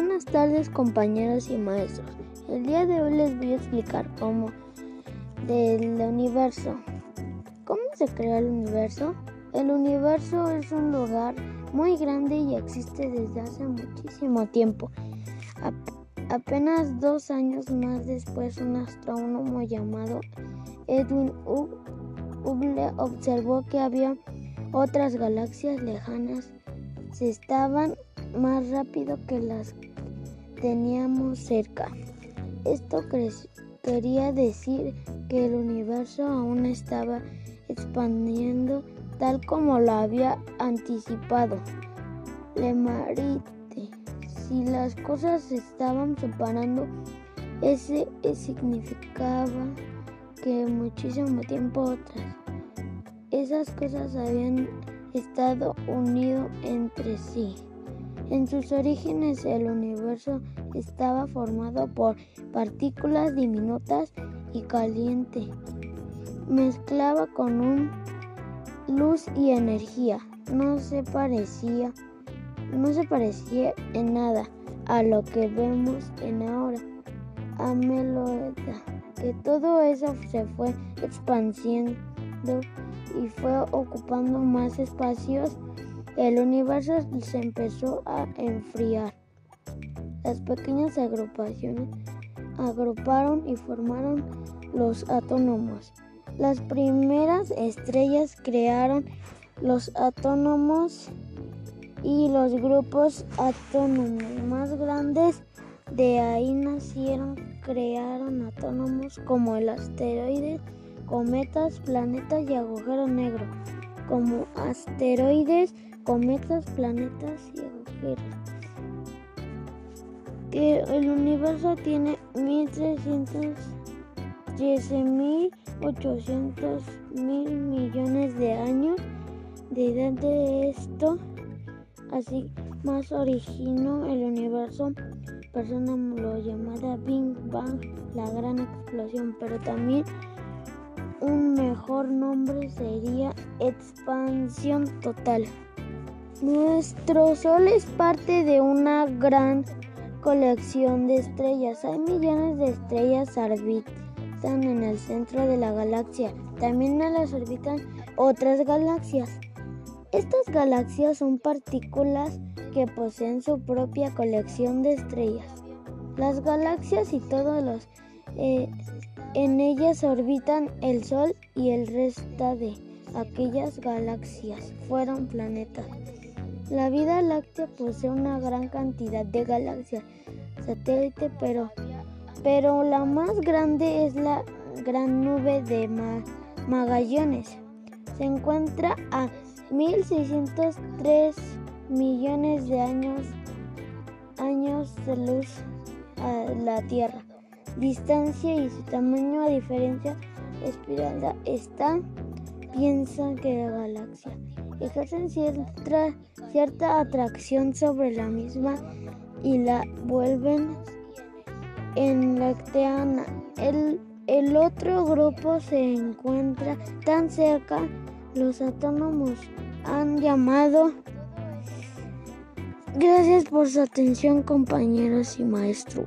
Buenas tardes compañeros y maestros. El día de hoy les voy a explicar cómo del universo. ¿Cómo se crea el universo? El universo es un lugar muy grande y existe desde hace muchísimo tiempo. apenas dos años más después, un astrónomo llamado Edwin Hubble observó que había otras galaxias lejanas. Se estaban más rápido que las teníamos cerca. Esto quería decir que el universo aún estaba expandiendo tal como lo había anticipado. Le marite, si las cosas se estaban separando, ese significaba que muchísimo tiempo otras. Esas cosas habían estado unidos entre sí. En sus orígenes el universo estaba formado por partículas diminutas y caliente. Mezclaba con luz y energía. No se parecía, no se parecía en nada a lo que vemos en ahora. A que todo eso se fue expandiendo y fue ocupando más espacios el universo se empezó a enfriar. Las pequeñas agrupaciones agruparon y formaron los átomos. Las primeras estrellas crearon los átomos y los grupos atónomos más grandes. De ahí nacieron, crearon átomos como el asteroide, cometas, planetas y agujero negro. Como asteroides, cometas, planetas y agujeros. Que el universo tiene 1313.800 mil millones de años de edad de esto. Así más originó el universo. Persona lo llamada Big Bang, la gran explosión, pero también un mejor nombre sería expansión total. Nuestro Sol es parte de una gran colección de estrellas. Hay millones de estrellas orbitan en el centro de la galaxia. También las orbitan otras galaxias. Estas galaxias son partículas que poseen su propia colección de estrellas. Las galaxias y todos los eh, en ellas orbitan el Sol y el resto de aquellas galaxias fueron planetas. La Vía Láctea posee una gran cantidad de galaxias satélites, pero, pero la más grande es la gran nube de Magallanes. Se encuentra a 1603 millones de años, años de luz a la Tierra. Distancia y su tamaño a diferencia espiral está piensa que la galaxia ejercen cierta, cierta atracción sobre la misma y la vuelven en lacteana. El, el otro grupo se encuentra tan cerca, los átomos han llamado. Gracias por su atención compañeros y maestros.